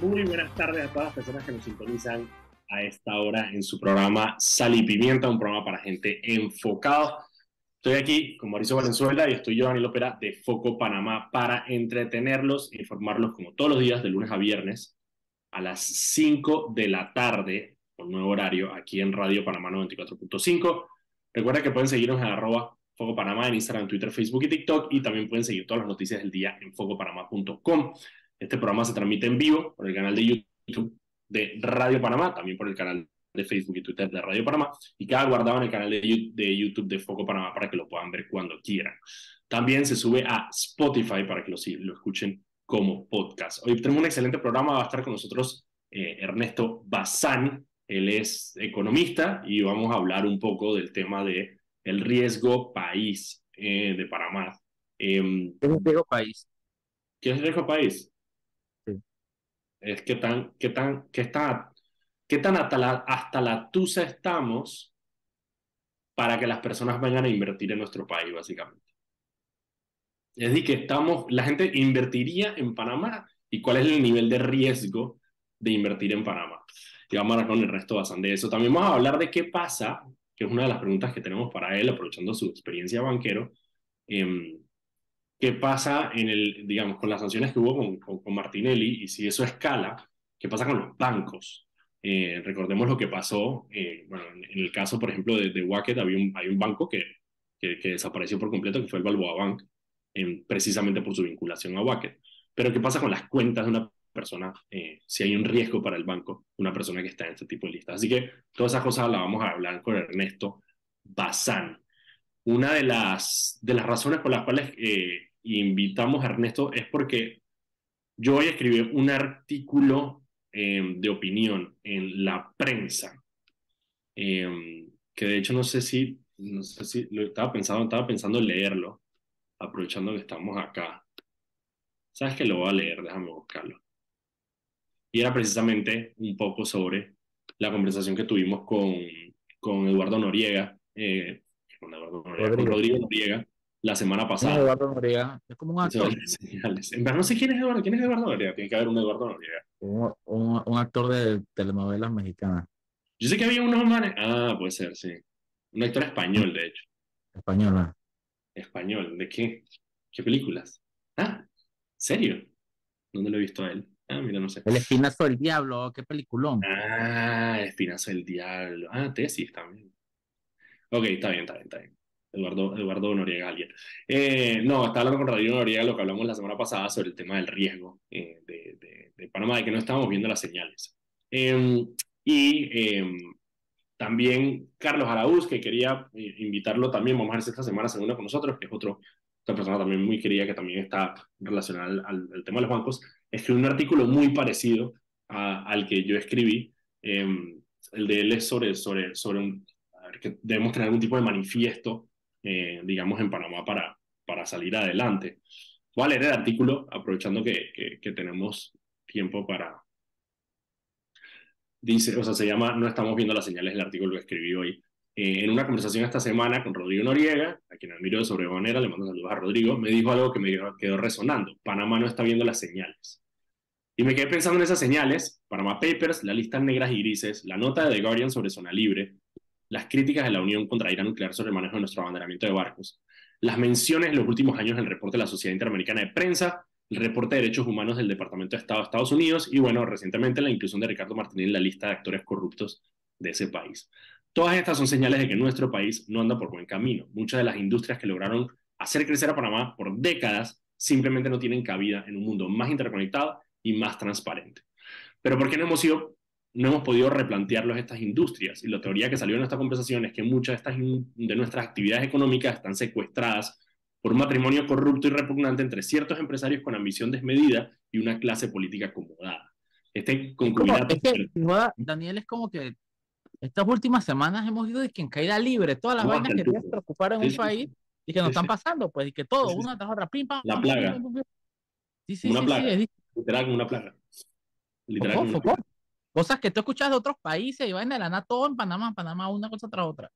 Muy buenas tardes a todas las personas que nos sintonizan a esta hora en su programa Sal y Pimienta, un programa para gente enfocada. Estoy aquí con Mauricio Valenzuela y estoy yo, Daniel Opera, de Foco Panamá, para entretenerlos e informarlos como todos los días, de lunes a viernes, a las 5 de la tarde, con nuevo horario, aquí en Radio Panamá 94.5. Recuerda que pueden seguirnos en arroba Foco Panamá en Instagram, Twitter, Facebook y TikTok, y también pueden seguir todas las noticias del día en focopanamá.com. Este programa se transmite en vivo por el canal de YouTube de Radio Panamá, también por el canal de Facebook y Twitter de Radio Panamá, y queda guardado en el canal de YouTube de Foco Panamá para que lo puedan ver cuando quieran. También se sube a Spotify para que lo, lo escuchen como podcast. Hoy tenemos un excelente programa, va a estar con nosotros eh, Ernesto Bazán, él es economista y vamos a hablar un poco del tema de el riesgo país eh, de Panamá. Em, ¿Qué es el riesgo país? ¿Qué es el riesgo país? Es que tan, qué tan, qué está, qué tan hasta la, hasta la tusa estamos para que las personas vayan a invertir en nuestro país, básicamente. Es decir, que estamos, la gente invertiría en Panamá y cuál es el nivel de riesgo de invertir en Panamá. Y vamos a hablar con el resto bastante de eso. También vamos a hablar de qué pasa, que es una de las preguntas que tenemos para él, aprovechando su experiencia banquero. Eh, qué pasa en el, digamos, con las sanciones que hubo con, con, Martinelli y si eso escala, qué pasa con los bancos. Eh, recordemos lo que pasó, eh, bueno, en, el caso, por ejemplo, de, de había un, hay un banco que, que, desapareció por completo, que fue el Balboa Bank, precisamente por su vinculación a Wacket. Pero qué pasa con las cuentas de una persona, eh, si hay un riesgo para el banco, una persona que está en este tipo de listas. Así que todas esas cosas las vamos a hablar con Ernesto Bazán una de las, de las razones por las cuales eh, invitamos a Ernesto es porque yo hoy escribí un artículo em, de opinión en la prensa, em, que de hecho no sé si, no sé si lo estaba pensando, estaba pensando en leerlo, aprovechando que estamos acá. ¿Sabes que lo voy a leer? Déjame buscarlo. Y era precisamente un poco sobre la conversación que tuvimos con, con Eduardo Noriega, eh, con Eduardo Rodrigo. Noriega la semana pasada. Eduardo Noriega, es como un actor. En verdad no sé quién es Eduardo, quién es Eduardo Noriega, tiene que haber un Eduardo Noriega. Un, un, actor de telenovelas mexicanas. Yo sé que había unos manes, ah, puede ser, sí. Un actor español, de hecho. Española. Español, ¿de qué? ¿Qué películas? Ah, ¿serio? ¿Dónde lo he visto a él? Ah, mira, no sé. El Espinazo del Diablo, qué peliculón. Ah, El Espinazo del Diablo. Ah, tesis también. Ok, está bien, está bien, está bien. Eduardo, Eduardo Noriega, alguien. Eh, no, estaba hablando con Rodrigo Noriega, lo que hablamos la semana pasada sobre el tema del riesgo eh, de, de, Panamá, de que no estábamos viendo las señales. Em, y em, también Carlos Araúz, que quería eh, invitarlo también, vamos a ver esta semana segunda con nosotros, que es otro, otra persona también muy querida que también está relacionada al, al, tema de los bancos, escribió un artículo muy parecido al que yo escribí. Em, el de él es sobre, sobre, sobre un, que debemos tener algún tipo de manifiesto, eh, digamos, en Panamá para, para salir adelante. Voy a leer el artículo, aprovechando que, que, tenemos tiempo para... Dice, o sea, se llama No estamos viendo las señales del artículo que escribí hoy. Eh, en una conversación esta semana con Rodrigo Noriega, a quien admiro de sobremanera, le mando saludos a Rodrigo, me dijo algo que me quedó resonando. Panamá no está viendo las señales. Y me quedé pensando en esas señales, Panama Papers, la lista negras y grises, la nota de The Guardian sobre zona libre, las críticas de la Unión contra Irán nuclear sobre el manejo de nuestro abanderamiento de barcos, las menciones en los últimos años del reporte de la Sociedad Interamericana de Prensa, el reporte de derechos humanos del Departamento de Estado de Estados Unidos y, bueno, recientemente la inclusión de Ricardo Martínez en la lista de actores corruptos de ese país. Todas estas son señales de que nuestro país no anda por buen camino. Muchas de las industrias que lograron hacer crecer a Panamá por décadas simplemente no tienen cabida en un mundo más interconectado y más transparente. Pero ¿por qué no hemos sido no hemos podido replantearlos estas industrias. Y la teoría que salió en esta conversación es que muchas de, estas de nuestras actividades económicas están secuestradas por un matrimonio corrupto y repugnante entre ciertos empresarios con ambición desmedida y una clase política acomodada. Este concubinato... Daniel, es como que estas últimas semanas hemos ido de que en caída libre, todas las vainas que te preocupar en un país y que nos están pasando, pues, y que todo, una tras otra, pim, pam, La plaga. Sí, sí, una plaga. Literal como una plaga. Literal como una plaga. Cosas que tú escuchas de otros países y van de la nada todo en Panamá, Panamá, una cosa tras otra.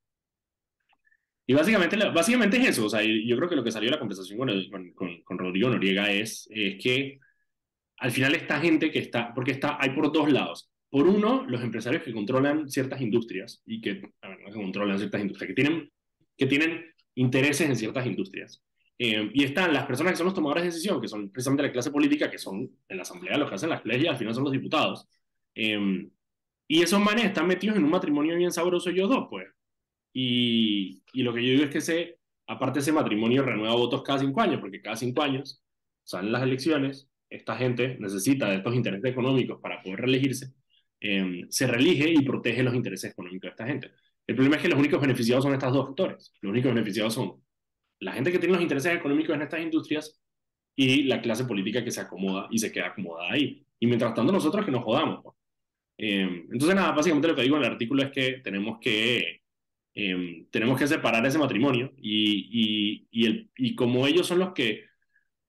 Y básicamente, básicamente es eso. O sea, yo creo que lo que salió de la conversación con, con, con, Rodrigo Noriega es, es que al final esta gente que está, porque está, hay por dos lados. Por uno, los empresarios que controlan ciertas industrias y que, ver, que controlan ciertas industrias, que tienen, que tienen intereses en ciertas industrias. Eh, y están las personas que son los tomadores de decisión, que son precisamente la clase política, que son en la asamblea los que hacen las leyes y al final son los diputados. Eh, y esos manes están metidos en un matrimonio bien sabroso ellos dos, pues. Y, y lo que yo digo es que ese, aparte ese matrimonio renueva votos cada cinco años, porque cada cinco años salen las elecciones, esta gente necesita de estos intereses económicos para poder reelegirse, eh, se reelige y protege los intereses económicos de esta gente. El problema es que los únicos beneficiados son estos dos actores. Los únicos beneficiados son la gente que tiene los intereses económicos en estas industrias y la clase política que se acomoda y se queda acomodada ahí. Y mientras tanto nosotros que nos jodamos. Eh, entonces, nada, básicamente lo que digo en el artículo es que tenemos que, eh, tenemos que separar ese matrimonio y, y, y, el, y como ellos son los que...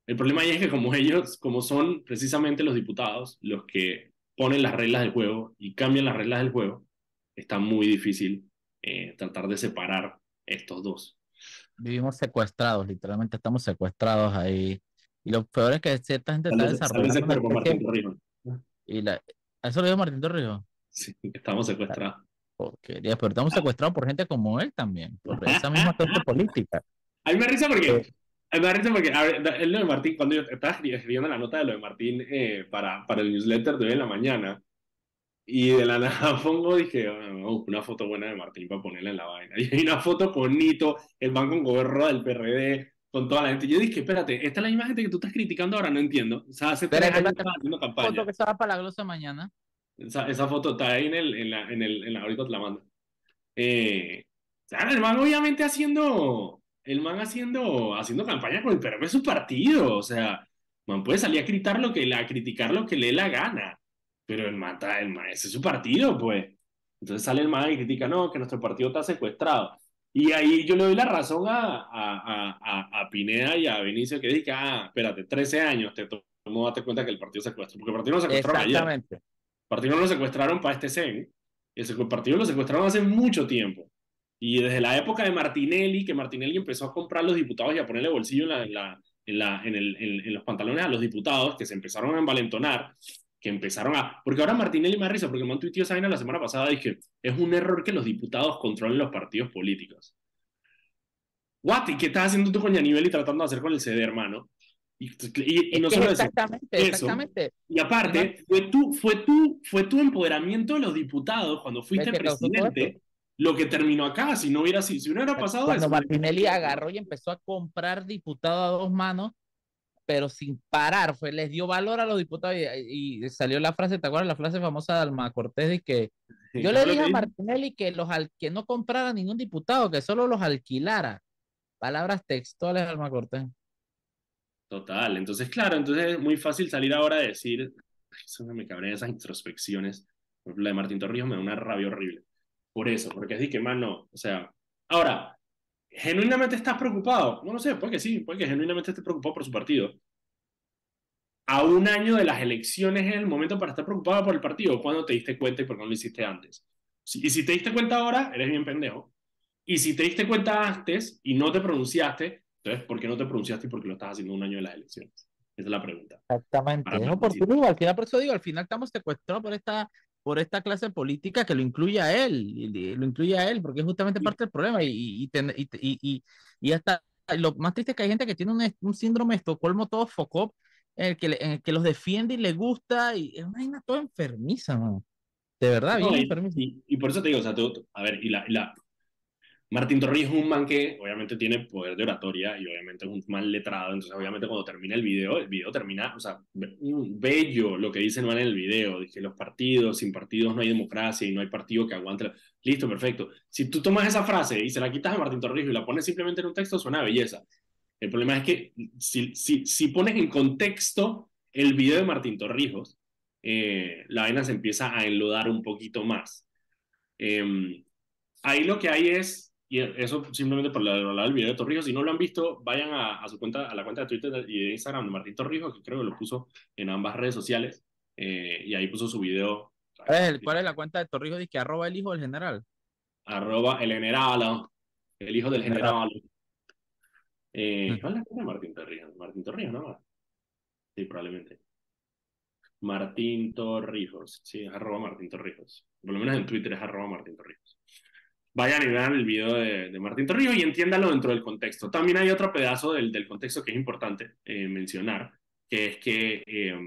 El problema ahí es que como ellos, como son precisamente los diputados los que ponen las reglas del juego y cambian las reglas del juego, está muy difícil eh, tratar de separar estos dos. Vivimos secuestrados, literalmente estamos secuestrados ahí. Y lo peor es que cierta gente está desarrollando. Y la, ¿Eso lo dijo Martín Torrijos? Sí, estamos secuestrados. Porquería, pero estamos secuestrados por gente como él también, por esa misma clase política. A mí me risa porque, eh. a mí me risa porque, a ver, lo de Martín, cuando yo estaba escribiendo la nota de lo de Martín eh, para, para el newsletter de hoy en la mañana, y de la nada pongo, dije, oh, una foto buena de Martín para ponerla en la vaina. Y hay una foto con Nito, el banco con gobierno del PRD, con toda la gente. Yo dije, espérate, esta es la misma gente que tú estás criticando ahora, no entiendo. O sea, hace tres años estaba haciendo campaña. foto que estaba para la glosa mañana. Esa, esa, foto está ahí en, el, en, la, en, el, en la, ahorita te la mando. Eh, o sea, el man obviamente haciendo, el man haciendo, haciendo campaña con el PRD es su partido. O sea, man puede salir a criticar lo que, a criticar lo que le dé la gana. Pero el man, el man, ese es su partido, pues. Entonces sale el man y critica, no, que nuestro partido está secuestrado. Y ahí yo le doy la razón a, a, a, a Pineda y a Benicio que dice, ah, espérate, 13 años te tomó date cuenta que el partido secuestró, porque el partido no secuestraron Exactamente. ayer. El partido no lo secuestraron para este CEN, el partido lo secuestraron hace mucho tiempo. Y desde la época de Martinelli, que Martinelli empezó a comprar los diputados y a ponerle bolsillo en, la, en, la, en, la, en, el, en, los pantalones a los diputados, que se empezaron a envalentonar, que empezaron a... Porque ahora Martinelli me risa, porque man tuiteó esa vaina la semana pasada, dije, es un error que los diputados controlen los partidos políticos. What? ¿Y qué estás haciendo tú con Yanivel y tratando de hacer con el CD, hermano? Y, y, no solo exactamente, eso, exactamente. Y aparte, fue tu, fue, tu, fue tu empoderamiento de los diputados cuando fuiste presidente lo que terminó acá. Si no hubiera, si, si hubiera pasado cuando Martinelli agarró y empezó a comprar diputados a dos manos, pero sin parar, fue, les dio valor a los diputados y, salió la frase, ¿te acuerdas la frase famosa de Alma Cortés de que yo le dije a Martinelli que, los que no comprara ningún diputado, que solo los alquilara? Palabras textuales de Alma Cortés. Total, entonces claro, entonces es muy fácil salir ahora a decir, eso me cabrea esas introspecciones, por ejemplo, la de Martín Torrijos me da una rabia horrible, por eso, porque es de que, mano, o sea, ahora, genuinamente estás preocupado. No lo sé, puede que sí, puede que genuinamente estés preocupado por su partido. A un año de las elecciones es el momento para estar preocupado por el partido. ¿Cuándo te diste cuenta y por qué no lo hiciste antes? Y si te diste cuenta ahora, eres bien pendejo. Y si te diste cuenta antes y no te pronunciaste, entonces, ¿por qué no te pronunciaste y por qué lo estás haciendo un año de las elecciones? Esa es la pregunta. Exactamente. No, por al final, por eso digo, al final estamos secuestrados por esta por esta clase política que lo incluye a él, lo incluye a él, porque es justamente parte del problema. Y, y, y, hasta lo más triste es que hay gente que tiene un, un síndrome de Estocolmo todo focó, en el, que, en el que los defiende y le gusta, y es una vaina toda enfermiza, man. De verdad, bien enfermiza. Y, por eso te digo, o sea, a ver, y la, la, Martín Torrijos es un man que obviamente tiene poder de oratoria y obviamente es un man letrado, entonces obviamente cuando termina el video, el video termina, o sea, bello lo que dice el man en el video, que los partidos, sin partidos no hay democracia y no hay partido que aguante. Listo, perfecto. Si tú tomas esa frase y se la quitas a Martín Torrijos y la pones simplemente en un texto, suena belleza. El problema es que si, si, si pones en contexto el video de Martín Torrijos, eh, la vaina se empieza a enlodar un poquito más. Eh, ahí lo que hay es y eso simplemente por hablar del video de Torrijos. Si no lo han visto, vayan a, a, su cuenta, a la cuenta de Twitter y de Instagram de Martín Torrijos, que creo que lo puso en ambas redes sociales. Eh, y ahí puso su video. ¿Cuál es, la cuenta de Torrijos? Dice que arroba el hijo del general. Arroba el general. El hijo del general. Eh, ¿Cuál es la cuenta de Martín Torrijos? Martín Torrijos, ¿no? Sí, probablemente. Martín Torrijos. Sí, es arroba Martín Torrijos. Por lo menos en Twitter es arroba Martín Torrijos. Vayan y vean el video de, de Martín Torrijos y entiéndalo dentro del contexto. También hay otro pedazo del, del contexto que es importante eh, mencionar, que es que eh,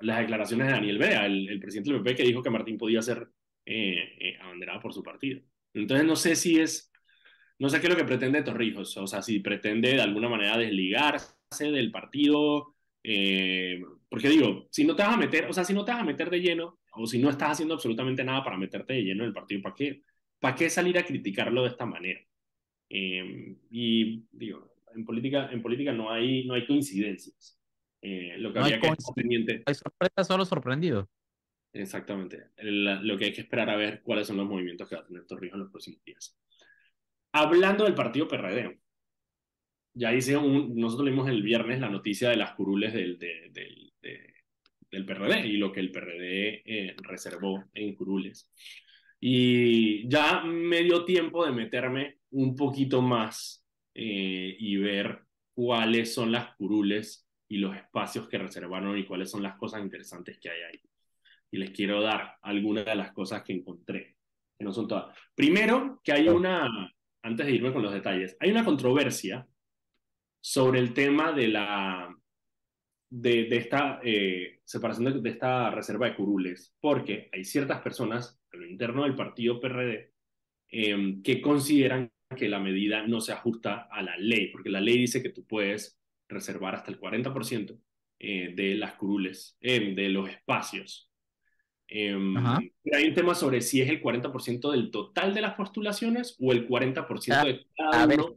las declaraciones de Daniel Bea, el, el, presidente del PP, que dijo que Martín podía ser eh, eh, abanderado por su partido. Entonces no sé si es, no sé qué es lo que pretende Torrijos, o sea, si pretende de alguna manera desligarse del partido, eh, porque digo, si no te vas a meter, o sea, si no te vas a meter de lleno, o si no estás haciendo absolutamente nada para meterte de lleno en el partido, ¿para qué, para qué salir a criticarlo de esta manera? Eh, y digo, en política, en política no hay, no hay coincidencias. Eh, lo que No hay habría que pendiente, Hay sorpresa, solo sorprendido. exactamente, lo que hay que esperar a ver cuáles son los movimientos que va a tener Torrijos en los próximos días. Hablando del partido PRD, ya hice un, nosotros leímos el viernes la noticia de las curules del, de- del, de- del PRD y lo que el PRD eh, reservó en curules. Y ya me dio tiempo de meterme un poquito más eh, y ver cuáles son las curules y los espacios que reservaron y cuáles son las cosas interesantes que hay ahí. Y les quiero dar algunas de las cosas que encontré, que no son todas. Primero, que hay una, antes de irme con los detalles, hay una controversia sobre el tema de la de, de esta eh, separación de, de esta reserva de curules, porque hay ciertas personas a lo interno del partido PRD eh, que consideran que la medida no se ajusta a la ley, porque la ley dice que tú puedes reservar hasta el 40% eh, de las curules, eh, de los espacios. Eh, pero hay un tema sobre si es el 40% del total de las postulaciones o el 40% de cada a ver, uno.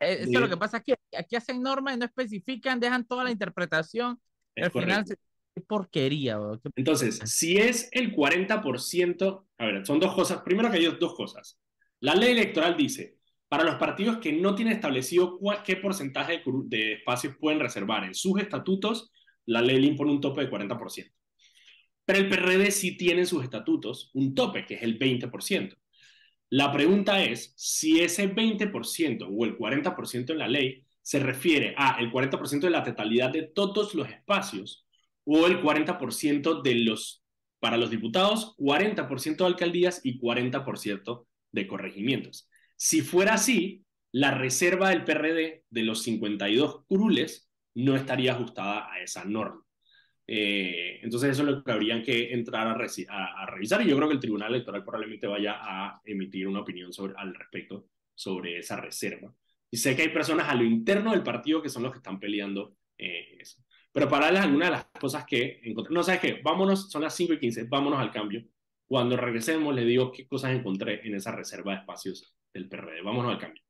Eh, Eso es lo que pasa aquí. Aquí hacen normas y no especifican, dejan toda la interpretación. Es al final, correcto. se- qué porquería. bro, Entonces, si es el 40%, a ver, son dos cosas. Primero que hay dos cosas. La ley electoral dice, para los partidos que no tienen establecido cuál- qué porcentaje de, de espacios pueden reservar en sus estatutos, la ley le impone un tope de 40%. Pero el PRD sí tiene en sus estatutos un tope, que es el 20%. La pregunta es si ese 20% o el 40% en la ley se refiere a el 40% de la totalidad de todos los espacios o el 40% de los, para los diputados, 40% de alcaldías y 40% de corregimientos. Si fuera así, la reserva del PRD de los 52 curules no estaría ajustada a esa norma. Eh, entonces eso es lo que habrían que entrar a, a revisar y yo creo que el Tribunal Electoral probablemente vaya a emitir una opinión sobre, al respecto sobre esa reserva. Y sé que hay personas a lo interno del partido que son los que están peleando eh, eso. Pero para darles algunas de las cosas que encontré, no sabes qué, vámonos, son las 5 y 15, vámonos al cambio. Cuando regresemos les digo qué cosas encontré en esa reserva de espacios del PRD. Vámonos al cambio.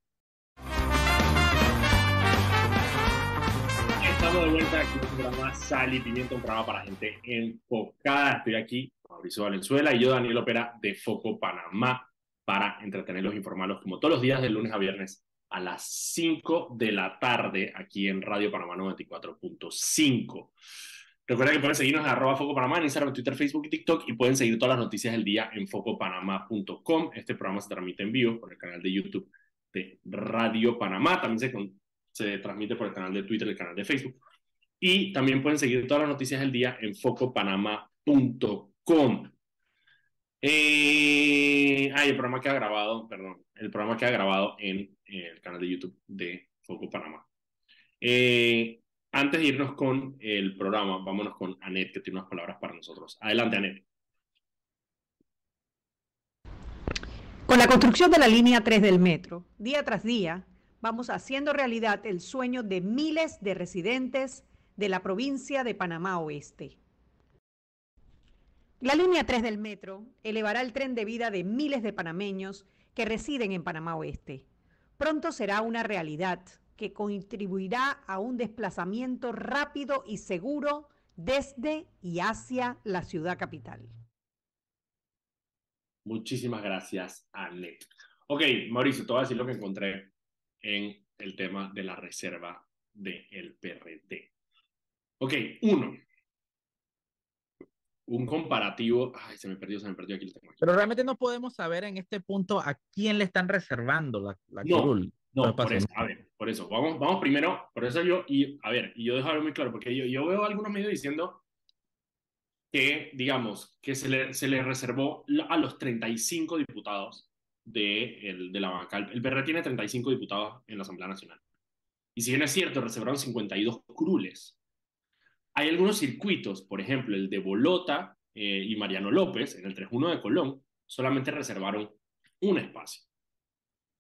Estamos de vuelta aquí en un programa Sal y Pimienta, un programa para gente enfocada. Estoy aquí, Mauricio Valenzuela y yo, Daniel Opera, de Foco Panamá, para entretenerlos e informarlos como todos los días, de lunes a viernes, a las 5 de la tarde, aquí en Radio Panamá 94.5. Recuerden que pueden seguirnos en arroba Foco Panamá en Instagram, Twitter, Facebook y TikTok y pueden seguir todas las noticias del día en focopanamá.com. Este programa se transmite en vivo por el canal de YouTube de Radio Panamá. También se, transmite por el canal de Twitter el canal de Facebook. Y también pueden seguir todas las noticias del día en focopanamá.com. Eh, ah, y el programa queda grabado, perdón, el programa queda grabado en el canal de YouTube de Foco Panamá. Eh, antes de irnos con el programa, vámonos con Anet, que tiene unas palabras para nosotros. Adelante, Anet. Con la construcción de la línea 3 del metro, día tras día, vamos haciendo realidad el sueño de miles de residentes de la provincia de Panamá Oeste. La línea 3 del metro elevará el tren de vida de miles de panameños que residen en Panamá Oeste. Pronto será una realidad que contribuirá a un desplazamiento rápido y seguro desde y hacia la ciudad capital. Muchísimas gracias, Anet. Ok, Mauricio, te voy a decir lo que encontré en el tema de la reserva del PRD. Ok, uno. Un comparativo. Ay, se me perdió, se me perdió aquí. Lo tengo aquí. Pero realmente no podemos saber en este punto a quién le están reservando la, la No, curul. No, Lo por eso, a ver, por eso, vamos, vamos primero, por eso yo, y a ver, y yo dejo algo muy claro, porque yo, yo veo algunos medios diciendo que, digamos, que se le, se le reservó a los 35 diputados de, el, de la banca. El PRD tiene 35 diputados en la Asamblea Nacional. Y si bien es cierto, reservaron 52 curules. Hay algunos circuitos, por ejemplo, el de Bolota eh, y Mariano López, en el 3-1 de Colón, solamente reservaron un espacio.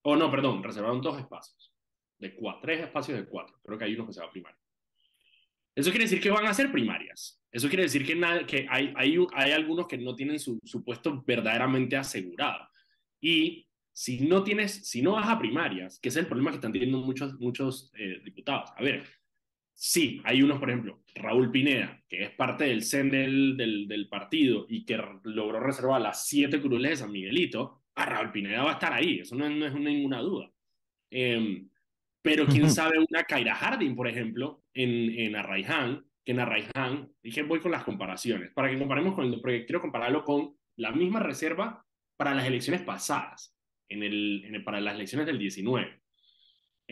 O no, perdón, reservaron dos espacios. De cuatro, tres espacios de cuatro. Creo que hay uno que se va a primaria. Eso quiere decir que van a ser primarias. Eso quiere decir que, hay, algunos que no tienen su, su, puesto verdaderamente asegurado. Y si no tienes, si no vas a primarias, que es el problema que están teniendo muchos, muchos eh, diputados. A ver, sí, hay unos, por ejemplo, Raúl Pineda, que es parte del CEN del, del, del partido y que logró reservar las siete curules de San Miguelito, a Raúl Pineda va a estar ahí, eso no, no es ninguna duda. Eh, pero quién sabe una Kaira Harding, por ejemplo, en, en Arraiján, que en Arraiján, dije voy con las comparaciones, para que comparemos con el, porque quiero compararlo con la misma reserva para las elecciones pasadas, en el, en el para las elecciones del 19.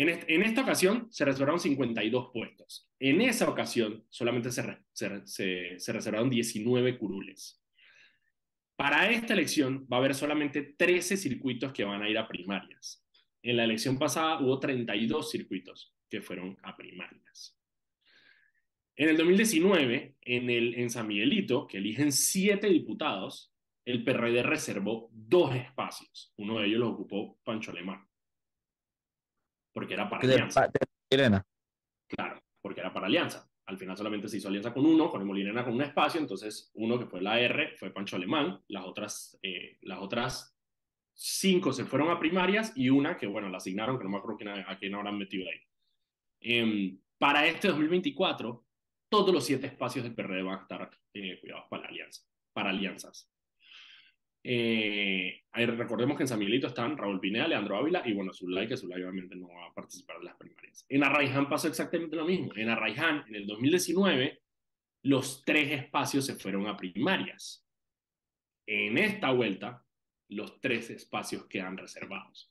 En, esta ocasión se reservaron 52 puestos. En esa ocasión solamente se reservaron 19 curules. Para esta elección va a haber solamente 13 circuitos que van a ir a primarias. En la elección pasada hubo 32 circuitos que fueron a primarias. En el 2019, en, el, en San Miguelito, que eligen siete diputados, el PRD reservó dos espacios. Uno de ellos lo ocupó Pancho Alemán. Porque era para alianza. Claro, porque era para alianza. Al final solamente se hizo alianza con uno, con el Molinena con un espacio, entonces uno que fue la R fue Pancho Alemán, las otras, eh, las otras cinco se fueron a primarias y una que, bueno, la asignaron, que no me acuerdo quién, a quién habrán metido ahí. Eh, para este 2024, todos los siete espacios del PRD van a estar eh, cuidados para la alianza, para alianzas. Eh, recordemos que en San Miguelito están Raúl Pineda, Leandro Ávila y bueno, Zulay, que Zulay obviamente no va a participar de las primarias. En Arraiján pasó exactamente lo mismo. En Arraiján, en el 2019, los tres espacios se fueron a primarias. En esta vuelta, los tres espacios quedan reservados.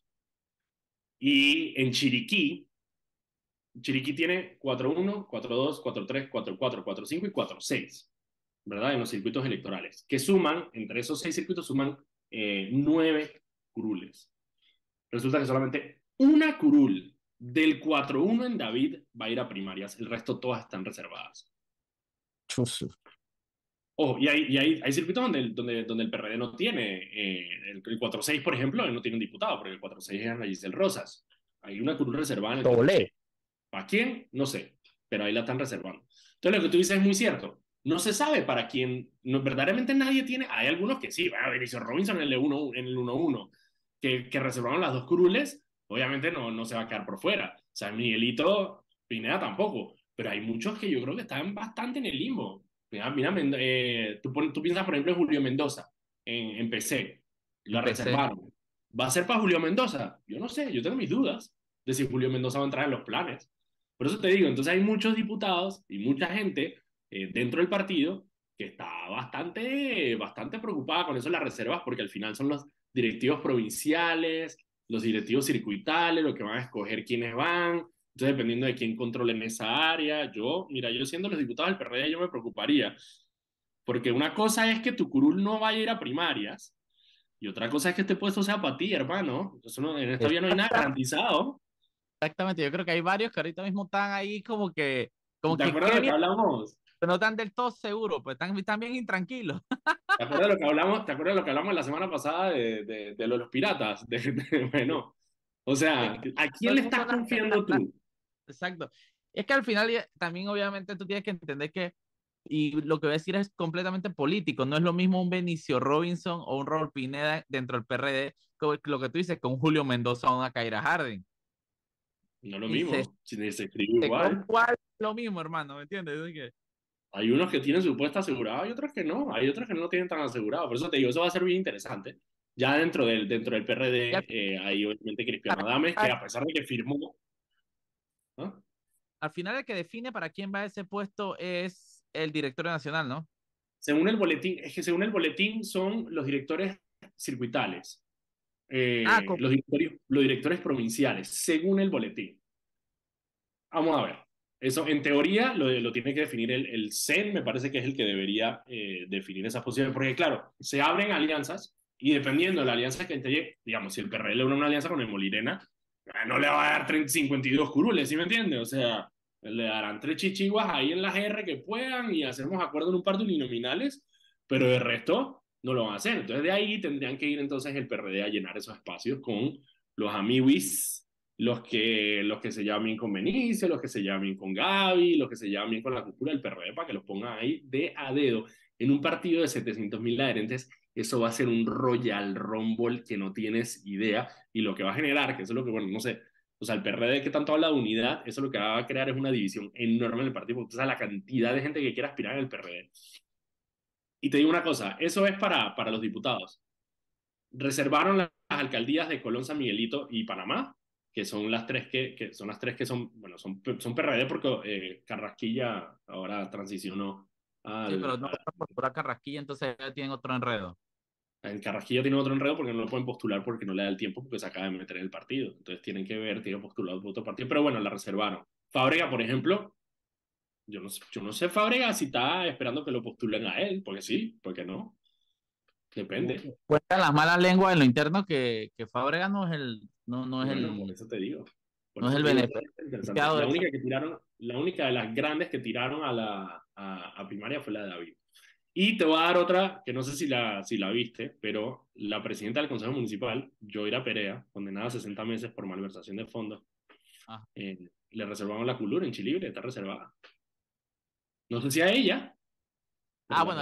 Y en Chiriquí, Chiriquí tiene 4-1, 4-2, 4-3, 4-4, 4-5 y 4-6, ¿verdad? En los circuitos electorales, que suman, entre esos seis circuitos, suman eh, nueve curules. Resulta que solamente una curul del 4-1 en David va a ir a primarias, el resto todas están reservadas. Oh, y hay, y hay, hay circuitos donde, donde, donde el PRD no tiene, eh, el, el 4-6, por ejemplo, no tiene un diputado, porque el 4-6 es Ana Giselle Rosas. Hay una curul reservada en el. ¿Para quién? No sé, pero ahí la están reservando. Entonces, lo que tú dices es muy cierto. No se sabe para quién, no, verdaderamente nadie tiene, hay algunos que sí, a Benicio Robinson en el 1-1, que, que reservaron las dos curules, obviamente no, no se va a quedar por fuera. O sea, Miguelito Pineda tampoco, pero hay muchos que yo creo que están bastante en el limbo. Mira, mira eh, tú, tú, piensas, por ejemplo, en Julio Mendoza, en, en PC. Lo reservaron. ¿Va a ser para Julio Mendoza? Yo no sé, yo tengo mis dudas de si Julio Mendoza va a entrar en los planes. Por eso te digo, entonces hay muchos diputados y mucha gente eh, dentro del partido que está bastante, bastante preocupada con eso las reservas, porque al final son los directivos provinciales, los directivos circuitales, los que van a escoger quiénes van. Entonces, dependiendo de quién controle en esa área, yo, mira, yo siendo los diputados del PRD, yo me preocuparía. Porque una cosa es que tu curul no vaya a ir a primarias, y otra cosa es que este puesto sea para ti, hermano. Eso no, en esta vida no hay nada garantizado. Exactamente, yo creo que hay varios que ahorita mismo están ahí como que... Como ¿Te acuerdas de lo que hablamos? No están del todo seguros, pues están, están bien intranquilos. ¿Te acuerdas de lo que hablamos, ¿te acuerdas de lo que hablamos la semana pasada de, de, de los piratas? De, bueno, o sea, ¿a quién le estás confiando tú? Exacto. Es que al final también obviamente tú tienes que entender que, y lo que voy a decir es completamente político, no es lo mismo un Benicio Robinson o un Raúl Pineda dentro del PRD, lo que tú dices con Julio Mendoza o una Kaira Harding. No lo mismo, se, se escribe igual. igual. Lo mismo, hermano, ¿me entiendes? Hay unos que tienen su puesto asegurado y otros que no. Hay otros que no lo tienen tan asegurado. Por eso te digo, eso va a ser bien interesante. Ya dentro del, dentro del PRD eh, hay obviamente Cristiano Adames, que a pesar de que firmó... Al final el que define para quién va ese puesto es el director nacional, ¿no? Según el boletín, es que según el boletín son los directores circuitales. Eh, ah, los, directores, los directores provinciales, según el boletín. Vamos a ver. Eso, en teoría, lo, lo tiene que definir el, el CEN, me parece que es el que debería eh, definir esas posiciones, porque claro, se abren alianzas y dependiendo de la alianza que entre, digamos, si el PRL logra una alianza con el Molirena, ah, no le va a dar 30, 52 curules, ¿sí me entiende? O sea, le darán tres chichiguas ahí en las R que puedan y hacemos acuerdo en un par de uninominales, pero de resto no lo van a hacer. Entonces de ahí tendrían que ir entonces el PRD a llenar esos espacios con los amiguis los que, los que se llaman bien con Benicio, los que se llaman bien con Gaby, los que se llaman bien con la cúpula del PRD, para que los pongan ahí de a dedo. En un partido de 700 mil adherentes, eso va a ser un Royal Rumble que no tienes idea y lo que va a generar, que eso es lo que, bueno, no sé, o sea, el PRD que tanto habla de unidad, eso lo que va a crear es una división enorme en el partido, porque o sea, la cantidad de gente que quiere aspirar el PRD. Y te digo una cosa, eso es para, para los diputados. Reservaron las alcaldías de Colón, San Miguelito y Panamá que son las tres que, que, son las tres que son, bueno, son, son PRD porque eh, Carrasquilla ahora transicionó al... Sí, pero no postular Carrasquilla, entonces ya tienen otro enredo. El Carrasquilla tiene otro enredo porque no lo pueden postular porque no le da el tiempo porque se acaba de meter en el partido. Entonces tienen que ver, tienen postulado por otro partido, pero bueno, la reservaron. Fábrega, por ejemplo, yo no sé, yo no sé Fábrega si está esperando que lo postulen a él, porque sí, porque no. Depende. Cuentan las malas lenguas en lo interno que, que Fábrega no es el no, no es el. Por eso te digo. no es el beneficio. La única, que tiraron, la única de las grandes que tiraron a la a, a, primaria fue la de David. Y te voy a dar otra que no sé si la, si la viste, pero la presidenta del Consejo Municipal, Joira Perea, condenada a 60 meses por malversación de fondos, ah. eh, le reservaron la cultura en Chile, está reservada. No sé si a ella. Ah, bueno,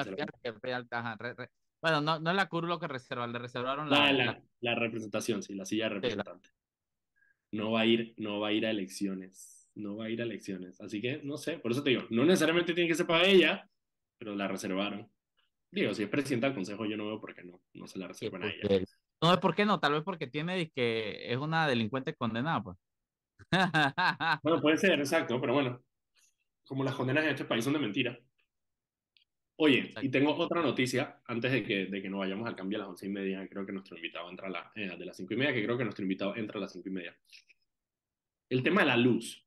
bueno, no, no la curva lo que reservan, le reservaron la, la, la, representación, sí, la silla representante. No va a ir, no va a ir a elecciones, no va a ir a elecciones. Así que, no sé, por eso te digo, no necesariamente tiene que ser para ella, pero la reservaron. Digo, si es presidenta del consejo, yo no veo por qué no, no se la reservan a ella. No es por qué no, tal vez porque tiene que es una delincuente condenada, pues. bueno, puede ser, exacto, pero bueno, como las condenas en este país son de mentira. Oye, y tengo otra noticia antes de que, de que nos vayamos al cambio a las once y media. Creo que nuestro invitado entra a la, eh, de las cinco y media, que creo que nuestro invitado entra a las cinco y media. El tema de la luz.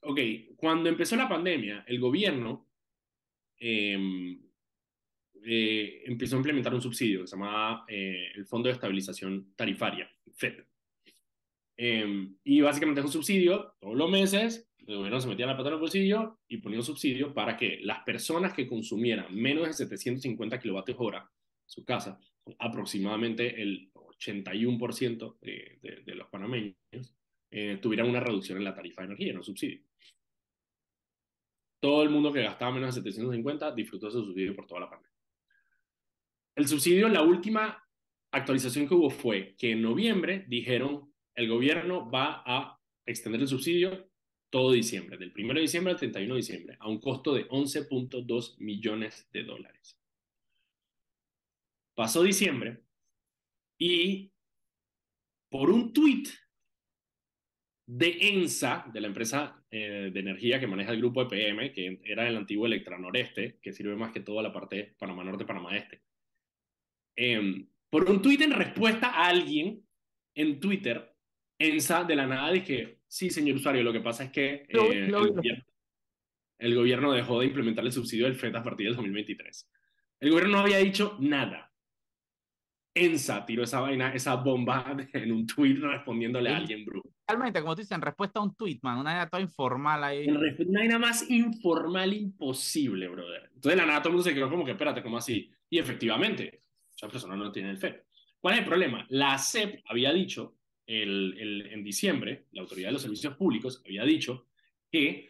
Ok, cuando empezó la pandemia, el gobierno em, eh, empezó a implementar un subsidio que se llamaba eh, el Fondo de Estabilización Tarifaria, FED. Em, y básicamente es un subsidio todos los meses el gobierno se metía la pata en el bolsillo y ponía un subsidio para que las personas que consumieran menos de 750 kilovatios hora en su casa, aproximadamente el 81% de, de, de, los panameños, eh, tuvieran una reducción en la tarifa de energía, no subsidio. Todo el mundo que gastaba menos de 750 disfrutó ese subsidio por toda la pandemia. El subsidio, la última actualización que hubo fue que en noviembre dijeron el gobierno va a extender el subsidio todo diciembre, del 1 de diciembre al 31 de diciembre, a un costo de 11.2 millones de dólares. Pasó diciembre y por un tweet de ENSA, de la empresa eh, de energía que maneja el grupo EPM, que era el antiguo Electra Noreste, que sirve más que toda la parte Panamá Norte, Panamá Este. Em, por un tweet en respuesta a alguien en Twitter, ENSA de la nada dije, Sí, señor usuario, lo que pasa es que eh, el, gobierno, dejó de implementar el subsidio del FED a partir del 2023. El gobierno no había dicho nada. ENSA tiró esa vaina, esa bomba en un tweet respondiéndole a alguien, bro. Realmente, como tú dices, en respuesta a un tweet, man, una idea toda informal ahí. Una idea más informal imposible, brother. Entonces, la nada, todo el mundo se quedó como que, espérate, ¿cómo así? Y efectivamente, esa persona no tiene el FED. ¿Cuál es el problema? La CEP había dicho el, en diciembre, la Autoridad de los Servicios Públicos había dicho que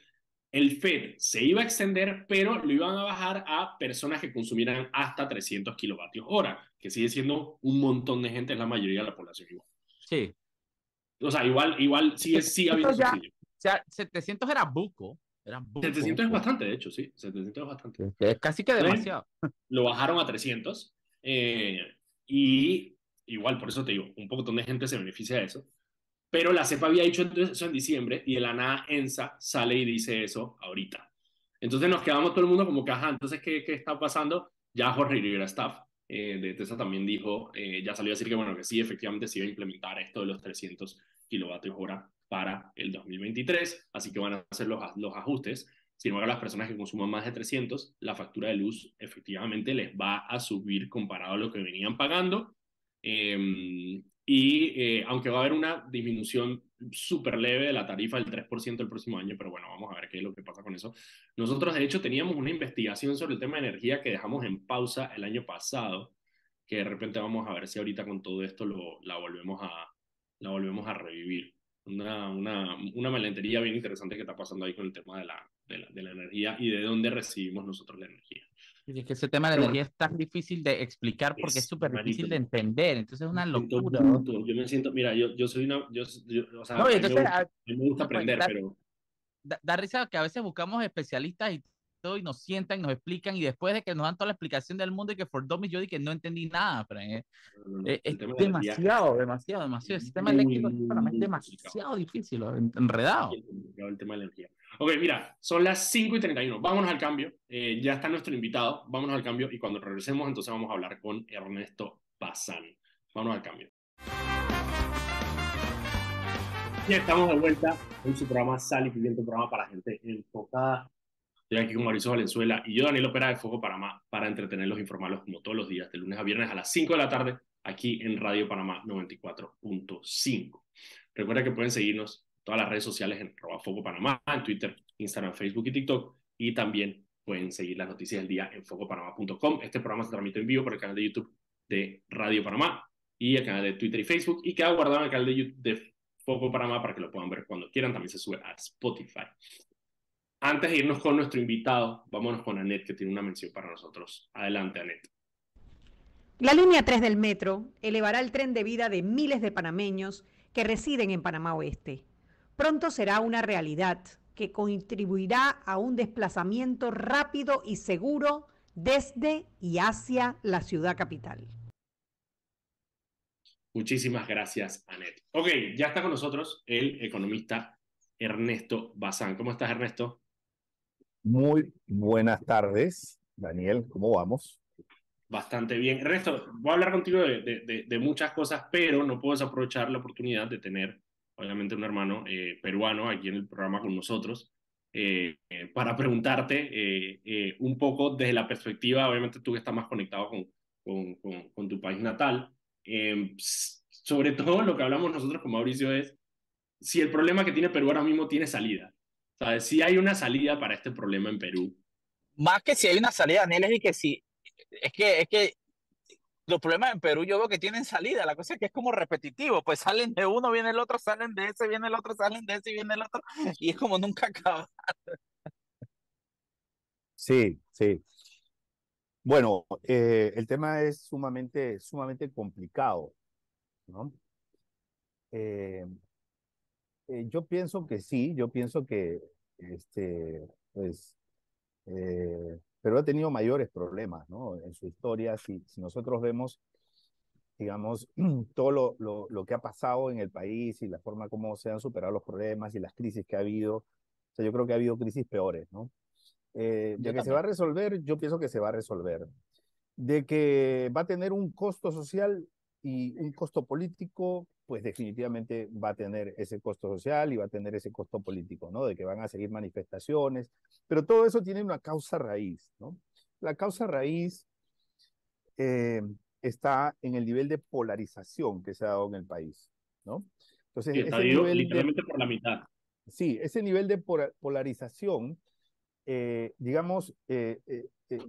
el FED se iba a extender, pero lo iban a bajar a personas que consumieran hasta 300 kilovatios hora, que sigue siendo un montón de gente, es la mayoría de la población igual. Sí. O sea, igual, igual sí, sí había subsidio. O sea, 700 era buco. Era 700 es bastante, de hecho, sí. 700 es bastante. Es casi que demasiado. Lo bajaron a 300. Eh, y igual, por eso te digo, un poco de gente se beneficia de eso. Pero la CEPA había dicho eso en diciembre y de la nada ENSA sale y dice eso ahorita. Entonces nos quedamos todo el mundo como que, ajá, entonces, ¿qué, qué está pasando? Ya Jorge Rivera Staff eh, de TESA también dijo, eh, ya salió a decir que, bueno, que sí, efectivamente se iba a implementar esto de los 300 kilovatios hora para el 2023, así que van a hacer los, los ajustes. Sin embargo, las personas que consuman más de 300, la factura de luz efectivamente les va a subir comparado a lo que venían pagando. Em, y eh, aunque va a haber una disminución súper leve de la tarifa del 3% el próximo año, pero bueno, vamos a ver qué es lo que pasa con eso. Nosotros, de hecho, teníamos una investigación sobre el tema de energía que dejamos en pausa el año pasado, que de repente vamos a ver si ahorita con todo esto lo, la, volvemos a, la volvemos a revivir. Una, una, una malentería bien interesante que está pasando ahí con el tema de la, de la, de la energía y de dónde recibimos nosotros la energía. Es que ese tema de la energía es tan difícil de explicar porque es súper difícil de entender, entonces es una locura. Yo me siento, mira, yo, yo soy una, yo, o sea, no, entonces, me, gusta, me gusta aprender, pero... Da, da, risa que a veces buscamos especialistas y todo y nos sientan, nos explican y después de que nos dan toda la explicación del mundo y que for dummies yo dije que no entendí nada, pero es, es demasiado, demasiado, demasiado. El sistema eléctrico es demasiado difícil, enredado. El tema de la energía. Ok, mira, son las 5 y 31. Vámonos al cambio. Eh, ya está nuestro invitado. Vámonos al cambio y cuando regresemos, entonces vamos a hablar con Ernesto Bazán. Vámonos al cambio. Ya estamos de vuelta en su programa Sal y Pimiento, programa para gente enfocada. Estoy aquí con Mauricio Valenzuela y yo, Daniel Opera de Foco Panamá, para entretenerlos e informarlos como todos los días, de lunes a viernes a las 5 de la tarde, aquí en Radio Panamá 94.5. Recuerda que pueden seguirnos todas las redes sociales en Foco Panamá, en Twitter, Instagram, Facebook y TikTok. Y también pueden seguir las noticias del día en focopanamá.com. Este programa se transmite en vivo por el canal de YouTube de Radio Panamá y el canal de Twitter y Facebook. Y queda guardado en el canal de YouTube de Foco Panamá para que lo puedan ver cuando quieran. También se sube a Spotify. Antes de irnos con nuestro invitado, vámonos con Anet, que tiene una mención para nosotros. Adelante, Anet. La línea 3 del metro elevará el tren de vida de miles de panameños que residen en Panamá Oeste pronto será una realidad que contribuirá a un desplazamiento rápido y seguro desde y hacia la ciudad capital. Muchísimas gracias, Anet. Ok, ya está con nosotros el economista Ernesto Bazán. ¿Cómo estás, Ernesto? Muy buenas tardes, Daniel. ¿Cómo vamos? Bastante bien. Ernesto, voy a hablar contigo de, de muchas cosas, pero no puedo desaprovechar la oportunidad de tener obviamente un hermano eh, peruano aquí en el programa con nosotros, eh, eh, para preguntarte un poco desde la perspectiva, obviamente tú que estás más conectado con, con, con, tu país natal, sobre todo lo que hablamos nosotros con Mauricio es si el problema que tiene Perú ahora mismo tiene salida. ¿Sabes? Si hay una salida para este problema en Perú. Más que si hay una salida, Daniel, es que si, es que, es que los problemas en Perú yo veo que tienen salida, la cosa es que es como repetitivo, pues salen de uno, viene el otro, salen de ese, viene el otro, salen de ese, viene el otro, y es como nunca acaba. Sí, sí. Bueno, eh, el tema es sumamente, sumamente complicado, ¿no? Eh, eh, yo pienso que sí, yo pienso que, este, pues, pero ha tenido mayores problemas ¿no? en su historia. Si, si nosotros vemos, digamos, todo lo, lo, lo, que ha pasado en el país y la forma como se han superado los problemas y las crisis que ha habido, o sea, yo creo que ha habido crisis peores, ¿no? Eh, de que se va a resolver, yo pienso que se va a resolver. De que va a tener un costo social y un costo político, pues definitivamente va a tener ese costo social y va a tener ese costo político, ¿no? De que van a seguir manifestaciones, pero todo eso tiene una causa raíz, ¿no? La causa raíz eh, está en el nivel de polarización que se ha dado en el país, ¿no? Entonces, ese nivel literalmente por la mitad. Sí, ese nivel de polarización, eh, digamos, eh,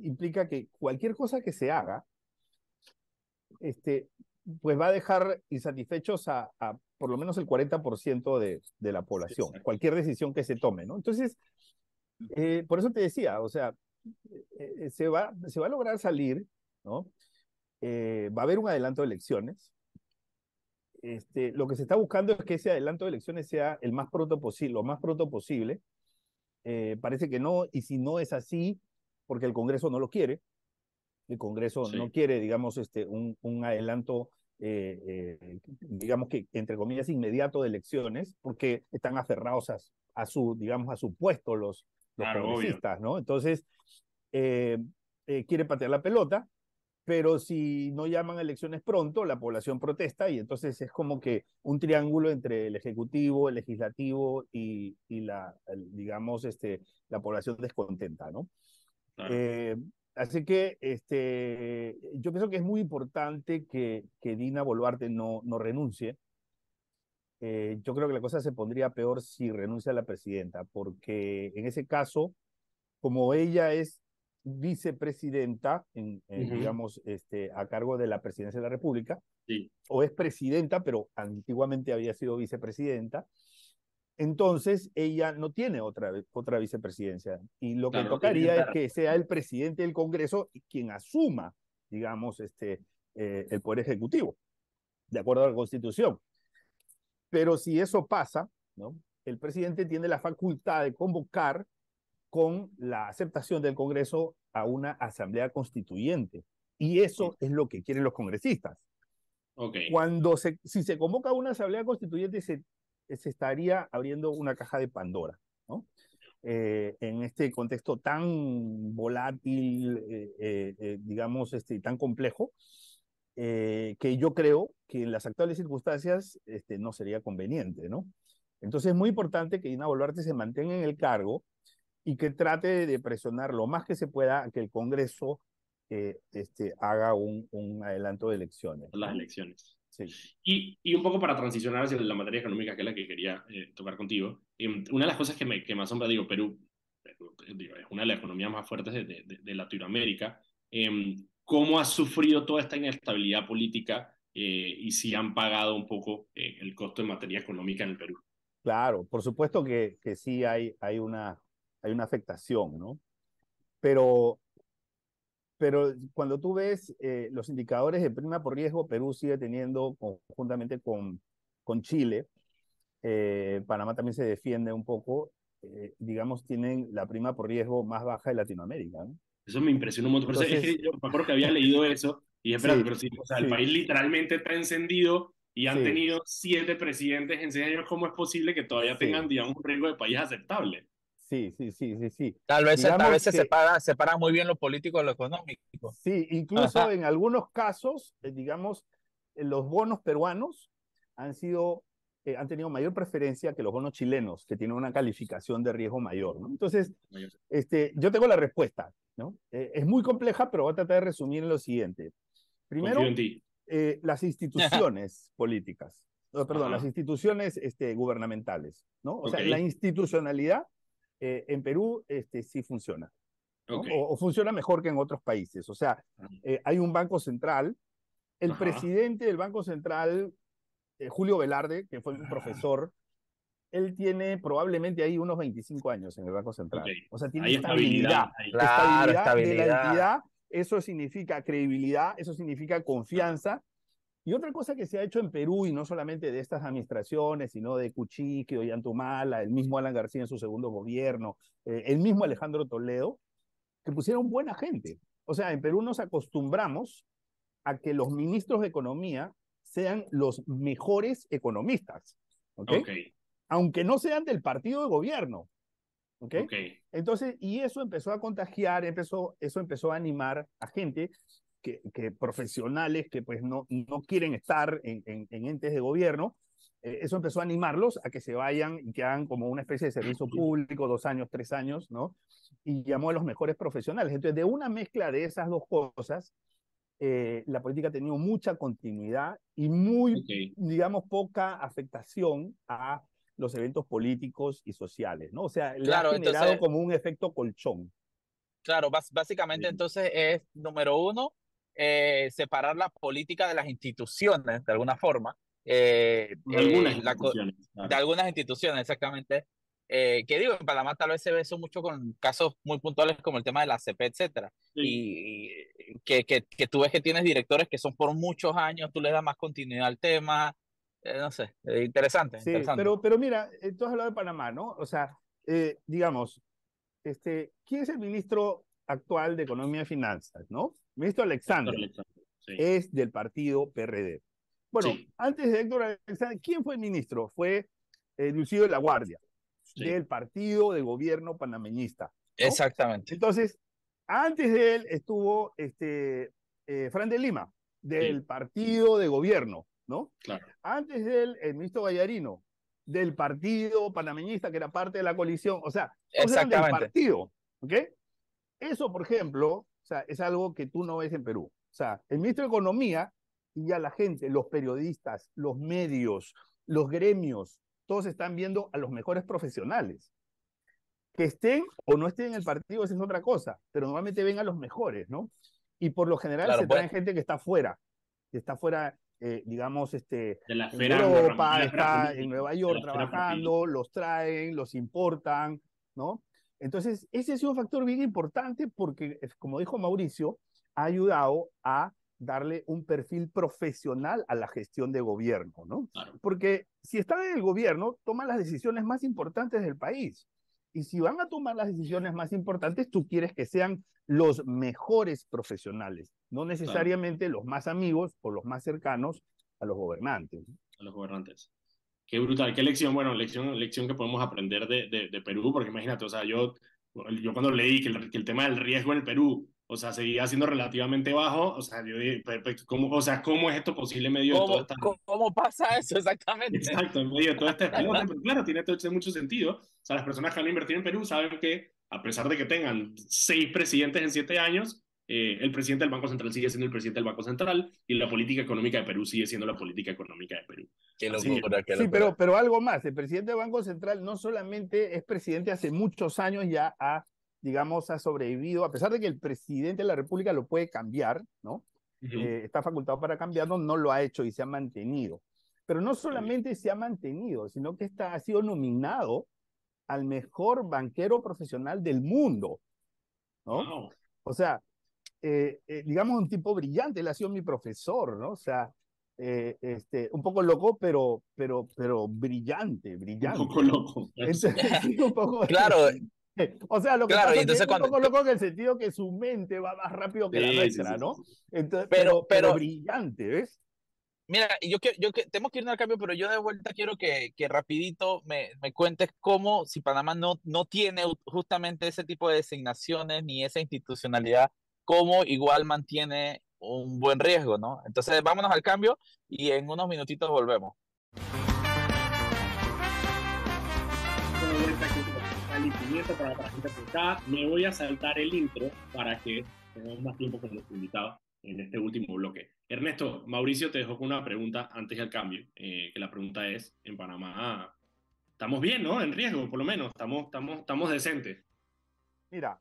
implica que cualquier cosa que se haga, este, pues va a dejar insatisfechos a, por lo menos el 40% de, de la población, cualquier decisión que se tome, ¿no? Entonces, eh, por eso te decía, o sea, eh, eh, se, va, se va a lograr salir, ¿no? va a haber un adelanto de elecciones. Este, lo que se está buscando es que ese adelanto de elecciones sea el más pronto posible, lo más pronto posible. parece que no, y si no es así, porque el Congreso no lo quiere, el Congreso no quiere, digamos, este, un, un adelanto eh, eh, digamos que, entre comillas, inmediato de elecciones, porque están aferrados a, su, digamos, a su puesto los, los congresistas, ¿no? Entonces, eh, quiere patear la pelota, pero si no llaman elecciones pronto, la población protesta y entonces es como que un triángulo entre el ejecutivo, el legislativo y, y la, digamos, este, la población descontenta, ¿no? Eh, así que este, yo pienso que es muy importante que, que Dina Boluarte no, no renuncie. Eh, yo creo que la cosa se pondría peor si renuncia a la presidenta, porque en ese caso, como ella es vicepresidenta, en, digamos, este, a cargo de la presidencia de la República, o es presidenta, pero antiguamente había sido vicepresidenta, entonces ella no tiene otra, otra vicepresidencia. Y lo que tocaría es que sea el presidente del Congreso quien asuma, digamos, este, eh, el Poder Ejecutivo, de acuerdo a la Constitución. Pero si eso pasa, ¿no? el presidente tiene la facultad de convocar con la aceptación del Congreso a una asamblea constituyente. Y eso es lo que quieren los congresistas. Okay. Cuando se, si se convoca a una asamblea constituyente, se, se estaría abriendo una caja de Pandora, ¿no? Eh, en este contexto tan volátil, eh, eh, digamos, este, tan complejo, que yo creo que en las actuales circunstancias este, no sería conveniente, ¿no? Entonces es muy importante que Dina Boluarte se mantenga en el cargo, y que trate de presionar lo más que se pueda a que el Congreso este, haga un, un, adelanto de elecciones. Las elecciones. Sí. Y, y, un poco para transicionar hacia la materia económica, que es la que quería eh, tocar contigo, eh, una de las cosas que me, que me asombra, digo, Perú digo, es una de las economías más fuertes de, de, de Latinoamérica, em, ¿cómo ha sufrido toda esta inestabilidad política y si han pagado un poco el costo de materia económica en el Perú? Claro, por supuesto que, que sí hay, hay una, hay una afectación, ¿no? Pero, pero cuando tú ves eh, los indicadores de prima por riesgo, Perú sigue teniendo, conjuntamente con, con Chile, eh, Panamá también se defiende un poco, eh, digamos, tienen la prima por riesgo más baja de Latinoamérica, ¿no? Eso me impresionó un montón. Entonces, es que yo me acuerdo que había leído eso y es verdad, pero sí, o sea, el país literalmente está encendido y han tenido siete presidentes en seis años. ¿Cómo es posible que todavía tengan, digamos, un riesgo de país aceptable? Sí, sí, sí, sí, sí. Tal vez, tal vez se separa, separa muy bien lo político de lo económico. Sí, incluso en algunos casos, eh, digamos, eh, los bonos peruanos han sido, eh, han tenido mayor preferencia que los bonos chilenos, que tienen una calificación de riesgo mayor, ¿no? Entonces, este, yo tengo la respuesta, ¿no? es muy compleja, pero voy a tratar de resumir en lo siguiente. Primero, las instituciones políticas, perdón, las instituciones este, gubernamentales, ¿no? O sea, la institucionalidad eh, en Perú este, sí funciona. O, funciona mejor que en otros países. O sea, eh, hay un banco central. El presidente del Banco Central, eh, Julio Velarde, que fue un profesor, él tiene probablemente ahí unos 25 años en el Banco Central. O sea, tiene estabilidad. Estabilidad, estabilidad, de la entidad. Eso significa credibilidad, eso significa confianza y otra cosa que se ha hecho en Perú, y no solamente de estas administraciones, sino de Cuchique, Ollantumala, el mismo Alan García en su segundo gobierno, eh, el mismo Alejandro Toledo, que pusieron buena gente. O sea, en Perú nos acostumbramos a que los ministros de Economía sean los mejores economistas. okay. Aunque no sean del partido de gobierno. ¿okay? okay. Entonces, y eso empezó a contagiar, empezó, eso empezó a animar a gente que, profesionales que pues no, no quieren estar en, en, entes de gobierno, eh, eso empezó a animarlos a que se vayan y que hagan como una especie de servicio público, dos años, tres años, ¿no? Y llamó a los mejores profesionales. Entonces, de una mezcla de esas dos cosas, eh, la política ha tenido mucha continuidad y muy, digamos, poca afectación a los eventos políticos y sociales, ¿no? O sea, le ha generado como un efecto colchón. Claro, básicamente entonces es, número uno, eh, separar la política de las instituciones, de alguna forma. Eh, de, algunas instituciones, de algunas instituciones, exactamente. Eh, que digo, en Panamá tal vez se ve eso mucho con casos muy puntuales como el tema de la CP, etcétera. Y, que, que, que, tú ves que tienes directores que son por muchos años, tú le das más continuidad al tema. no sé, interesante. Sí, interesante. Pero, pero mira, tú has hablado de Panamá, ¿no? O sea, digamos, este, ¿quién es el ministro actual de Economía y Finanzas, no? Ministro Alexander. Es del partido PRD. Bueno, antes de Héctor Alexander, ¿quién fue el ministro? Fue eh, Lucido de la Guardia, del partido de gobierno panameñista. Exactamente. Entonces, antes de él estuvo este, eh, Fran de Lima, del partido de gobierno, ¿no? Claro. Antes de él, el ministro Gallarino, del partido panameñista, que era parte de la coalición, o sea, eran del partido, ¿ok? Eso, por ejemplo, sea, es algo que tú no ves en Perú. O sea, el ministro de Economía y ya la gente, los periodistas, los medios, los gremios, todos están viendo a los mejores profesionales. Que estén o no estén en el partido, esa es otra cosa, pero normalmente ven a los mejores, ¿no? Y por lo general se traen gente que está fuera, que está fuera, eh, digamos, este, de la en Europa, está en Nueva York trabajando, los traen, los importan, ¿no? Entonces, ese ha sido un factor bien importante porque, como dijo Mauricio, ha ayudado a darle un perfil profesional a la gestión de gobierno, ¿no? Porque si están en el gobierno, toman las decisiones más importantes del país. Y si van a tomar las decisiones más importantes, tú quieres que sean los mejores profesionales, no necesariamente los más amigos o los más cercanos a los gobernantes. A los gobernantes. Qué brutal, qué lección, bueno, lección, lección que podemos aprender de, de, Perú, porque imagínate, o sea, yo, yo cuando leí que el, que el tema del riesgo en el Perú o sea, seguía siendo relativamente bajo, o sea, yo dije, ¿cómo, o sea, ¿cómo es esto posible en medio de todo esta... ¿Cómo pasa eso exactamente? Exacto, en medio de todo este pero claro, tiene todo, mucho sentido. O sea, las personas que han invertido en Perú saben que, a pesar de que tengan seis presidentes en siete años, eh, el presidente del Banco Central sigue siendo el presidente del Banco Central y la política económica de Perú sigue siendo la política económica de Perú. Qué locura, Sí, pero, pero algo más, el presidente del Banco Central no solamente es presidente hace muchos años ya a digamos, ha sobrevivido, a pesar de que el presidente de la República lo puede cambiar, ¿no? Eh, está facultado para cambiarlo, no lo ha hecho y se ha mantenido. Pero no solamente se ha mantenido, sino que está, ha sido nominado al mejor banquero profesional del mundo, ¿no? O sea, eh, eh, digamos un tipo brillante, él ha sido mi profesor, ¿no? O sea, este, un poco loco, pero, pero, pero brillante, brillante. Un poco loco. un poco, claro, O sea, lo que pasa es un poco loco en el sentido que su mente va más rápido que la nuestra, ¿no? Entonces, pero, pero, brillante, ¿ves? Mira, yo, yo tenemos que irnos al cambio, pero yo de vuelta quiero que, que rapidito me, me, cuentes cómo, si Panamá no, no tiene justamente ese tipo de designaciones ni esa institucionalidad, cómo igual mantiene un buen riesgo, ¿no? Entonces, vámonos al cambio y en unos minutitos volvemos. para la gente que Me voy a saltar el intro para que tengamos más tiempo con los invitados en este último bloque. Ernesto, Mauricio te dejó con una pregunta antes del cambio, eh, que la pregunta es, en Panamá, estamos bien, ¿no? En riesgo, por lo menos, estamos, estamos, estamos decentes. Mira,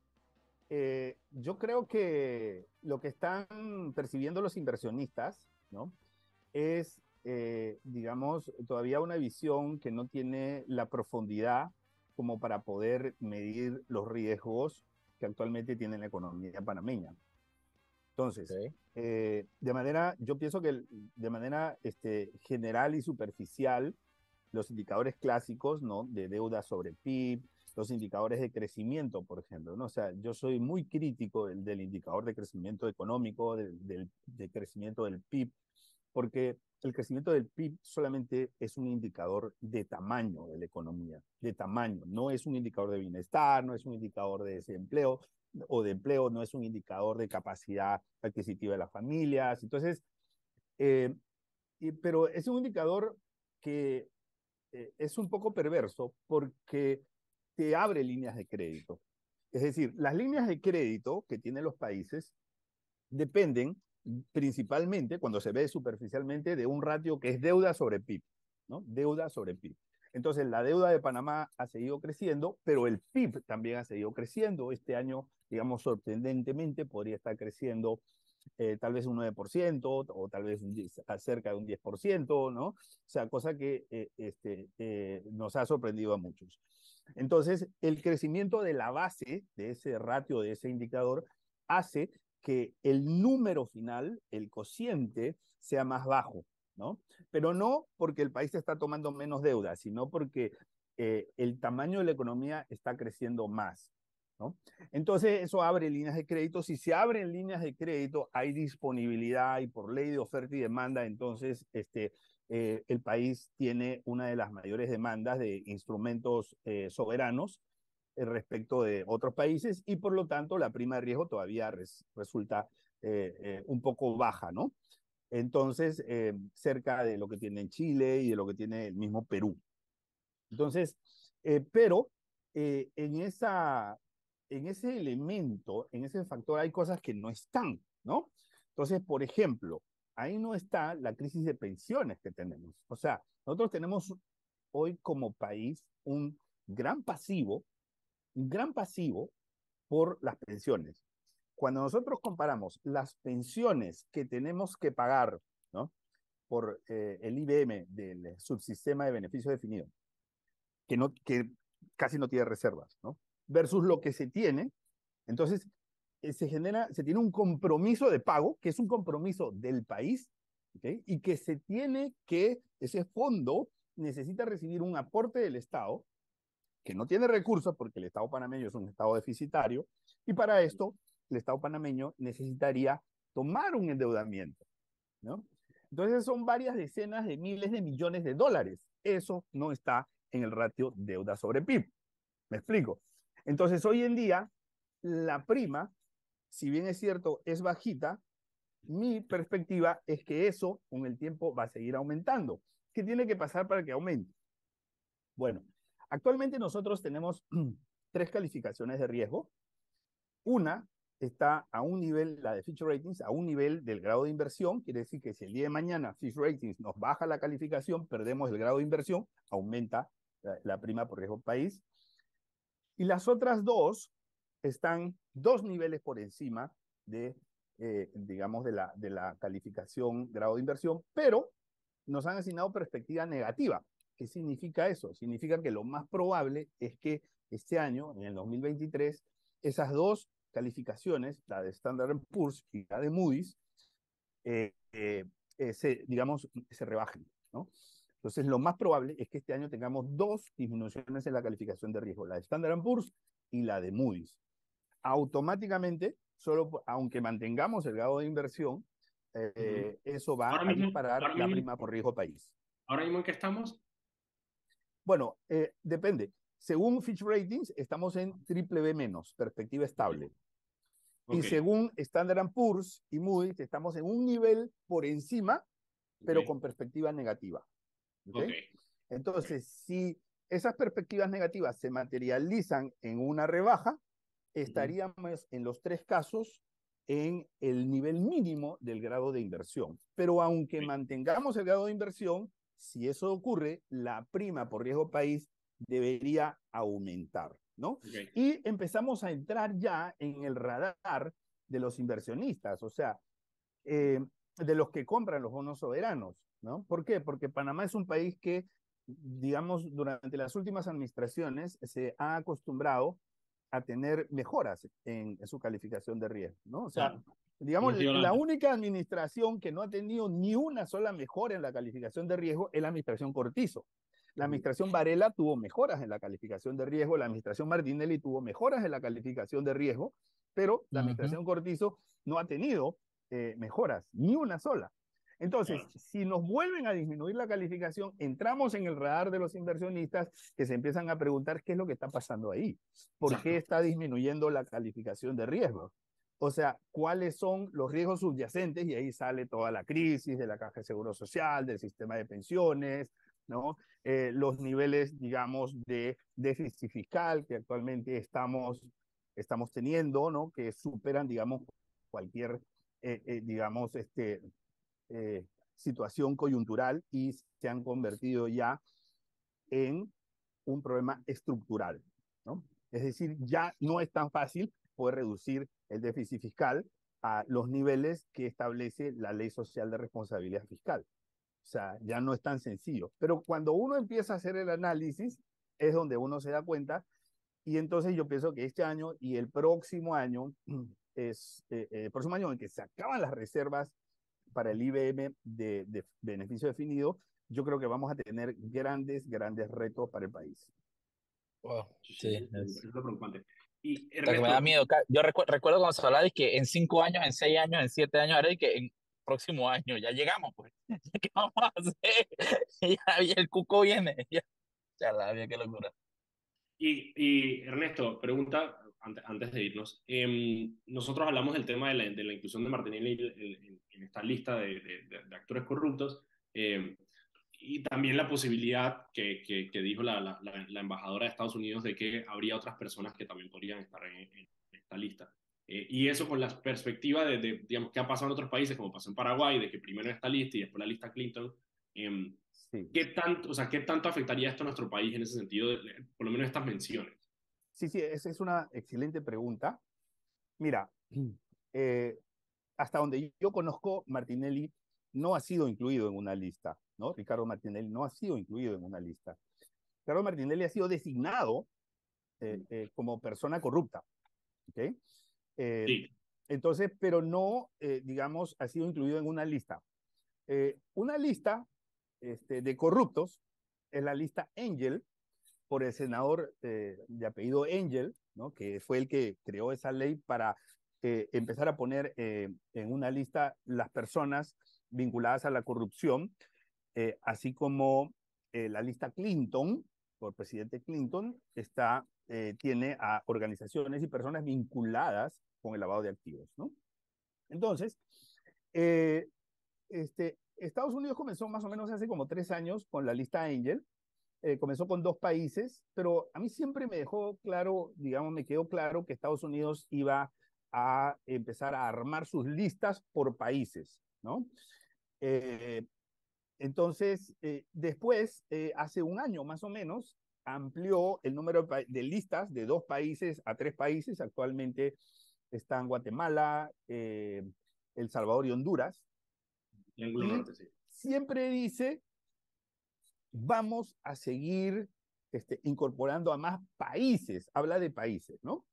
eh, yo creo que lo que están percibiendo los inversionistas, ¿no? Es, eh, digamos, todavía una visión que no tiene la profundidad como para poder medir los riesgos que actualmente tiene la economía panameña. Entonces, eh, de manera, yo pienso que de manera este, general y superficial, los indicadores clásicos, ¿no? De deuda sobre PIB, los indicadores de crecimiento, por ejemplo, ¿no? O sea, yo soy muy crítico del, del indicador de crecimiento económico, del, del de crecimiento del PIB, porque el crecimiento del PIB solamente es un indicador de tamaño de la economía, de tamaño, no es un indicador de bienestar, no es un indicador de desempleo o de empleo, no es un indicador de capacidad adquisitiva de las familias. Entonces, eh, pero es un indicador que eh, es un poco perverso porque te abre líneas de crédito. Es decir, las líneas de crédito que tienen los países dependen principalmente, cuando se ve superficialmente, de un ratio que es deuda sobre PIB, ¿no? Deuda sobre PIB. Entonces, la deuda de Panamá ha seguido creciendo, pero el PIB también ha seguido creciendo. Este año, digamos, sorprendentemente, podría estar creciendo eh, tal vez un 9% o tal vez cerca de un 10%, ¿no? O sea, cosa que eh, este, eh, nos ha sorprendido a muchos. Entonces, el crecimiento de la base de ese ratio, de ese indicador, hace que el número final, el cociente, sea más bajo, ¿no? Pero no porque el país está tomando menos deuda, sino porque eh, el tamaño de la economía está creciendo más, ¿no? Entonces eso abre líneas de crédito. Si se abren líneas de crédito, hay disponibilidad y por ley de oferta y demanda, entonces este, eh, el país tiene una de las mayores demandas de instrumentos eh, soberanos respecto de otros países y por lo tanto la prima de riesgo todavía resulta un poco baja, ¿no? Entonces, cerca de lo que tiene Chile y de lo que tiene el mismo Perú. Entonces, pero en, esa, en ese elemento, en ese factor, hay cosas que no están, ¿no? Entonces, por ejemplo, ahí no está la crisis de pensiones que tenemos. O sea, nosotros tenemos hoy como país un gran pasivo, un gran pasivo por las pensiones. Cuando nosotros comparamos las pensiones que tenemos que pagar, ¿no? Por eh, el IBM del subsistema de beneficio definido, que, no, que casi no tiene reservas, ¿no? Versus lo que se tiene, entonces se genera, se tiene un compromiso de pago, que es un compromiso del país, y que se tiene que, ese fondo necesita recibir un aporte del Estado, que no tiene recursos porque el Estado panameño es un Estado deficitario, y para esto el Estado panameño necesitaría tomar un endeudamiento, ¿no? Entonces son varias decenas de miles de millones de dólares. Eso no está en el ratio deuda sobre PIB. ¿Me explico? Entonces hoy en día la prima, si bien es cierto, es bajita, mi perspectiva es que eso con el tiempo va a seguir aumentando. ¿Qué tiene que pasar para que aumente? Bueno, actualmente nosotros tenemos tres calificaciones de riesgo. Una está a un nivel, la de Fitch Ratings, a un nivel del grado de inversión. Quiere decir que si el día de mañana Fitch Ratings nos baja la calificación, perdemos el grado de inversión, aumenta la, prima por riesgo país. Y las otras dos están dos niveles por encima de, eh, digamos, de la, de la calificación grado de inversión, pero nos han asignado perspectiva negativa. ¿Qué significa eso? Significa que lo más probable es que este año, en el 2023, esas dos calificaciones, la de Standard Poor's y la de Moody's, eh, eh, se, digamos, se rebajen. Entonces, lo más probable es que este año tengamos dos disminuciones en la calificación de riesgo, la de Standard Poor's y la de Moody's. Automáticamente, solo aunque mantengamos el grado de inversión, eh, eso va a disparar la prima por riesgo país. ¿Ahora mismo en qué estamos? Bueno, eh, depende. Según Fitch Ratings, estamos en triple B menos, perspectiva estable. Y según Standard Poor's y Moody's, estamos en un nivel por encima, pero con perspectiva negativa. Entonces, si esas perspectivas negativas se materializan en una rebaja, estaríamos en los tres casos en el nivel mínimo del grado de inversión. Pero aunque mantengamos el grado de inversión, si eso ocurre, la prima por riesgo país debería aumentar, ¿no? Y empezamos a entrar ya en el radar de los inversionistas, o sea, eh, de los que compran los bonos soberanos, ¿no? ¿Por qué? Porque Panamá es un país que, digamos, durante las últimas administraciones se ha acostumbrado a tener mejoras en, su calificación de riesgo, ¿no? O sea, digamos, la única administración que no ha tenido ni una sola mejora en la calificación de riesgo es la administración Cortizo. La administración Varela tuvo mejoras en la calificación de riesgo, la administración Martinelli tuvo mejoras en la calificación de riesgo, pero la administración Cortizo no ha tenido eh, mejoras, ni una sola. Entonces, si nos vuelven a disminuir la calificación, entramos en el radar de los inversionistas que se empiezan a preguntar qué es lo que está pasando ahí. ¿Por qué está disminuyendo la calificación de riesgo? O sea, cuáles son los riesgos subyacentes y ahí sale toda la crisis de la caja de seguro social, del sistema de pensiones, ¿no? Eh, los niveles, digamos, de déficit fiscal que actualmente estamos, estamos teniendo, ¿no? Que superan, digamos, cualquier, eh, eh, digamos, este, eh, situación coyuntural y se han convertido ya en un problema estructural. ¿no? Es decir, ya no es tan fácil poder reducir el déficit fiscal a los niveles que establece la ley social de responsabilidad fiscal. O sea, ya no es tan sencillo. Pero cuando uno empieza a hacer el análisis, es donde uno se da cuenta. Y entonces yo pienso que este año y el próximo año es eh, eh, el próximo año en que se acaban las reservas para el IBM de, beneficio definido, yo creo que vamos a tener grandes, grandes retos para el país. sí, es, preocupante. Y me da miedo. Yo recuerdo cuando se hablaba de que en cinco años, en seis años, en siete años, ahora y que en próximo año ya llegamos, pues. ¿Qué vamos a hacer? Ya, el cuco viene. Ya, ya la qué locura. Y, y Ernesto, pregunta, antes, antes de irnos. Em, nosotros hablamos del tema de la, de la inclusión de Martinelli en, en esta lista de, de, actores corruptos em, y también la posibilidad que, que, dijo la, la, la, embajadora de Estados Unidos de que habría otras personas que también podrían estar en, esta lista. Eh, y eso con la perspectiva de, de, digamos, qué ha pasado en otros países, como pasó en Paraguay, de que primero esta lista y después la lista Clinton. Eh, ¿qué, tanto, o sea, ¿Qué tanto afectaría esto a nuestro país en ese sentido, por lo menos estas menciones? Sí, sí, esa es una excelente pregunta. Mira, eh, hasta donde yo conozco, Martinelli no ha sido incluido en una lista, ¿no? Ricardo Martinelli no ha sido incluido en una lista. Ricardo Martinelli ha sido designado eh, eh, como persona corrupta, ¿ok? sí. Entonces, pero no, digamos, ha sido incluido en una lista. una lista este, de corruptos es la lista Angel, por el senador de apellido Angel, ¿no? que fue el que creó esa ley para eh, empezar a poner eh, en una lista las personas vinculadas a la corrupción, eh, así como la lista Clinton, por presidente Clinton, está, tiene a organizaciones y personas vinculadas con el lavado de activos. ¿no? Entonces, este, Estados Unidos comenzó más o menos hace como tres años con la lista Angel, eh, comenzó con dos países, pero a mí siempre me dejó claro, digamos, me quedó claro que Estados Unidos iba a empezar a armar sus listas por países, ¿no? Eh, entonces, eh, después, hace un año más o menos, amplió el número de, listas de dos países a tres países. Actualmente están Guatemala, El Salvador y Honduras. Siempre dice vamos a seguir este, incorporando a más países, habla de países, ¿no?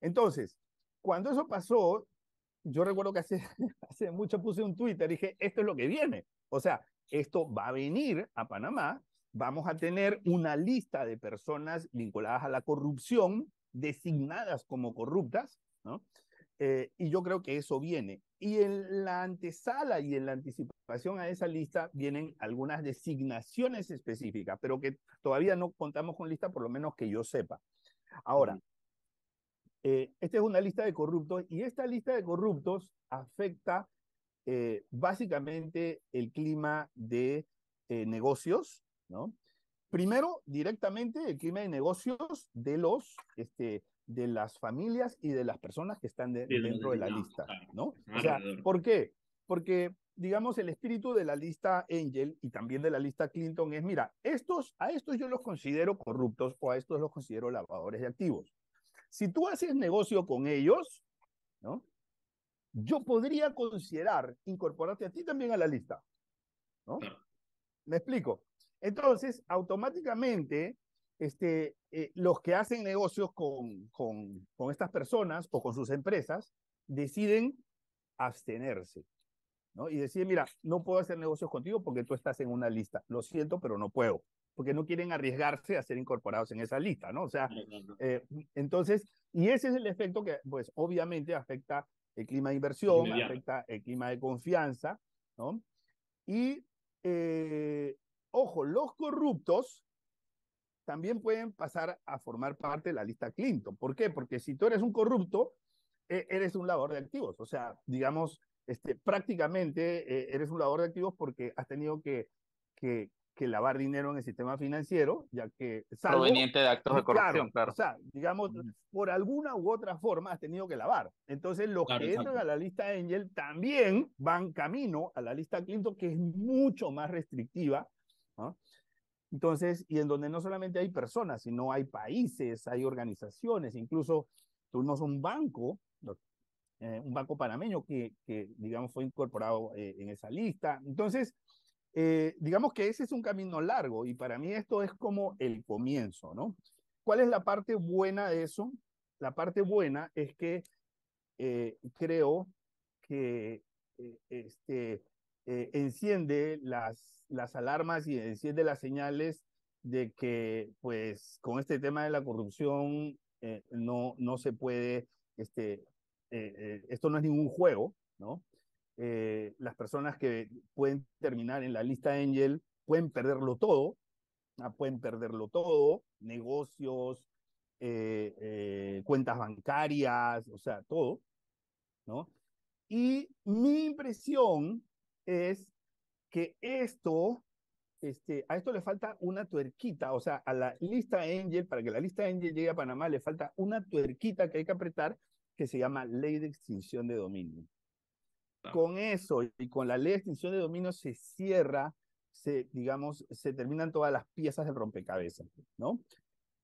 Entonces, cuando eso pasó, yo recuerdo que hace, hace mucho puse un Twitter, dije, esto es lo que viene. O sea, esto va a venir a Panamá, vamos a tener una lista de personas vinculadas a la corrupción, designadas como corruptas, ¿no? Eh, y yo creo que eso viene. Y en la antesala y en la anticipación a esa lista vienen algunas designaciones específicas, pero que todavía no contamos con lista, por lo menos que yo sepa. Ahora, eh, esta es una lista de corruptos y esta lista de corruptos afecta eh, básicamente el clima de negocios, ¿no? Primero, directamente el clima de negocios de los este, de las familias y de las personas que están dentro de la lista, ¿no? O sea, ¿por qué? Porque, digamos, el espíritu de la lista Angel y también de la lista Clinton es, mira, estos, a estos yo los considero corruptos o a estos los considero lavadores de activos. Si tú haces negocio con ellos, ¿no? Yo podría considerar incorporarte a ti también a la lista, ¿no? ¿Me explico? Entonces, automáticamente, este, eh, los que hacen negocios con, con, con estas personas o con sus empresas deciden abstenerse. ¿no? Y deciden, mira, no puedo hacer negocios contigo porque tú estás en una lista. Lo siento, pero no puedo. Porque no quieren arriesgarse a ser incorporados en esa lista, ¿no? O sea, eh, entonces, y ese es el efecto que, pues, obviamente afecta el clima de inversión, afecta el clima de confianza, ¿no? Y, eh, ojo, los corruptos también pueden pasar a formar parte de la lista Clinton. ¿Por qué? Porque si tú eres un corrupto, e, eres un lavador de activos. O sea, digamos, este, prácticamente eh, eres un lavador de activos porque has tenido que, que, que, lavar dinero en el sistema financiero, ya que... Proveniente de actos de corrupción, claro. O sea, digamos, por alguna u otra forma has tenido que lavar. Entonces, los que entran a la lista Angel también van camino a la lista Clinton, que es mucho más restrictiva. ¿no? Entonces, y en donde no solamente hay personas, sino hay países, hay organizaciones, incluso tuvimos un banco, eh, un banco panameño que, digamos, fue incorporado eh, en esa lista. Entonces, eh, digamos que ese es un camino largo y para mí esto es como el comienzo, ¿no? ¿Cuál es la parte buena de eso? La parte buena es que creo que este, enciende las las alarmas y enciende las señales de que, pues, con este tema de la corrupción eh, no, no se puede, este, eh, eh, esto no es ningún juego, ¿no? las personas que pueden terminar en la lista Angel pueden perderlo todo, ah, pueden perderlo todo, negocios, cuentas bancarias, o sea, todo, ¿no? Y mi impresión es que esto, este, a esto le falta una tuerquita, o sea, a la lista Angel, para que la lista Angel llegue a Panamá, le falta una tuerquita que hay que apretar, que se llama Ley de Extinción de Dominio. Con eso y con la Ley de Extinción de Dominio se cierra, se, digamos, se terminan todas las piezas del rompecabezas, ¿no?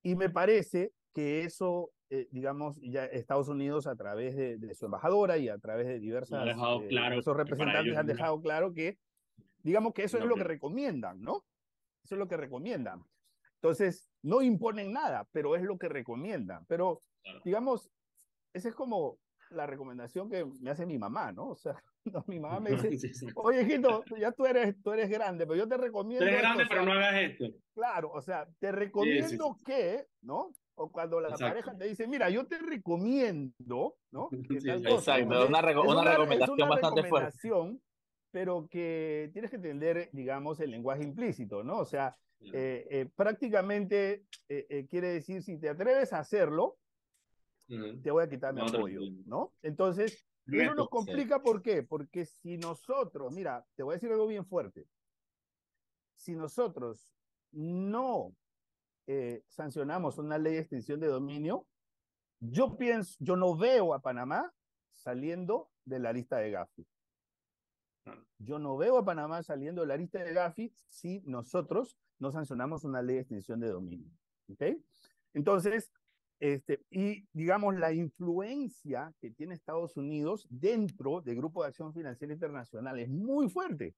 Y me parece que eso eh, digamos, ya Estados Unidos a través de, su embajadora y a través de diversas, eh, claro esos representantes han dejado claro que, digamos que eso es lo que recomiendan, ¿no? Eso es lo que recomiendan. Entonces, no imponen nada, pero es lo que recomiendan. Pero, digamos, esa es como la recomendación que me hace mi mamá, ¿no? O sea, mi mamá me dice, oye, hijito, ya tú eres, tú eres grande, pero yo te recomiendo... Tú eres grande, pero no hagas esto. Claro, o sea, te recomiendo que, ¿no? O cuando la pareja te dice, mira, yo te recomiendo, ¿no? exacto, una, recomendación bastante fuerte. Pero que tienes que entender, digamos, el lenguaje implícito, ¿no? O sea, eh, eh, prácticamente eh, quiere decir, si te atreves a hacerlo, te voy a quitar mi apoyo, ¿no? Entonces, eso nos complica, ¿por qué? Porque si nosotros, mira, te voy a decir algo bien fuerte, si nosotros no eh, sancionamos una ley de extinción de dominio, yo pienso, yo no veo a Panamá saliendo de la lista de Gafi. Yo no veo a Panamá saliendo de la lista de Gafi si nosotros no sancionamos una ley de extinción de dominio. ¿Ok? Entonces, este, y digamos, la influencia que tiene Estados Unidos dentro del Grupo de Acción Financiera Internacional es muy fuerte.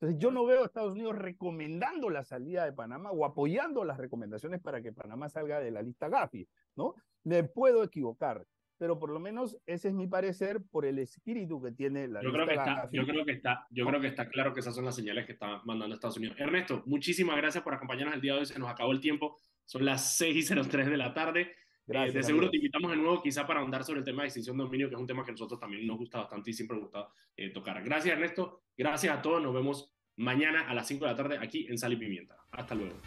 Entonces yo no veo a Estados Unidos recomendando la salida de Panamá o apoyando las recomendaciones para que Panamá salga de la lista Gafi, ¿no? Me puedo equivocar, pero por lo menos ese es mi parecer por el espíritu que tiene la yo lista creo que está, Yo creo que está, yo creo que está claro que esas son las señales que está mandando Estados Unidos. Ernesto, muchísimas gracias por acompañarnos el día de hoy. Se nos acabó el tiempo. Son las 6 y 03 de la tarde. Gracias, de seguro te invitamos de nuevo quizá para ahondar sobre el tema de extinción de dominio, que es un tema que a nosotros también nos gusta bastante y siempre nos gusta eh, tocar. Gracias Ernesto, gracias a todos, nos vemos mañana a las 5 de la tarde aquí en Sal y Pimienta. Hasta luego.